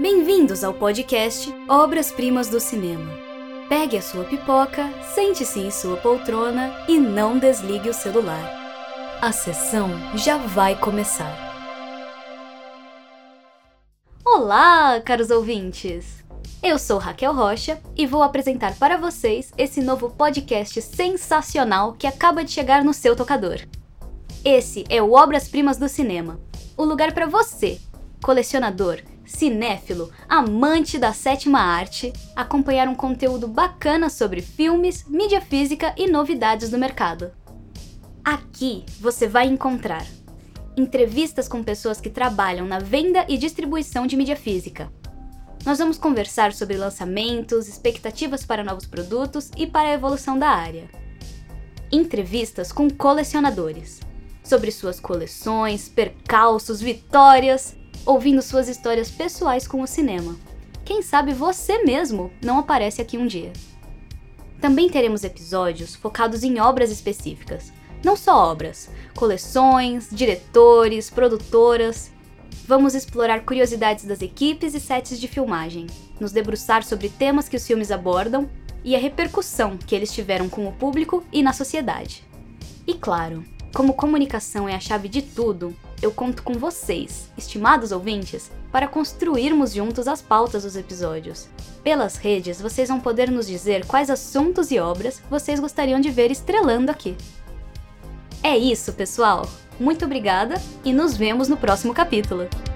Bem-vindos ao podcast Obras-Primas do Cinema. Pegue a sua pipoca, sente-se em sua poltrona e não desligue o celular. A sessão já vai começar. Olá, caros ouvintes! Eu sou Raquel Rocha e vou apresentar para vocês esse novo podcast sensacional que acaba de chegar no seu tocador. Esse é o Obras Primas do Cinema o lugar para você, colecionador, cinéfilo, amante da sétima arte, acompanhar um conteúdo bacana sobre filmes, mídia física e novidades do mercado. Aqui você vai encontrar entrevistas com pessoas que trabalham na venda e distribuição de mídia física. Nós vamos conversar sobre lançamentos, expectativas para novos produtos e para a evolução da área. Entrevistas com colecionadores sobre suas coleções, percalços, vitórias, ouvindo suas histórias pessoais com o cinema. Quem sabe você mesmo não aparece aqui um dia. Também teremos episódios focados em obras específicas. Não só obras, coleções, diretores, produtoras. Vamos explorar curiosidades das equipes e sets de filmagem, nos debruçar sobre temas que os filmes abordam e a repercussão que eles tiveram com o público e na sociedade. E claro, como comunicação é a chave de tudo, eu conto com vocês, estimados ouvintes, para construirmos juntos as pautas dos episódios. Pelas redes, vocês vão poder nos dizer quais assuntos e obras vocês gostariam de ver estrelando aqui. É isso, pessoal! Muito obrigada e nos vemos no próximo capítulo!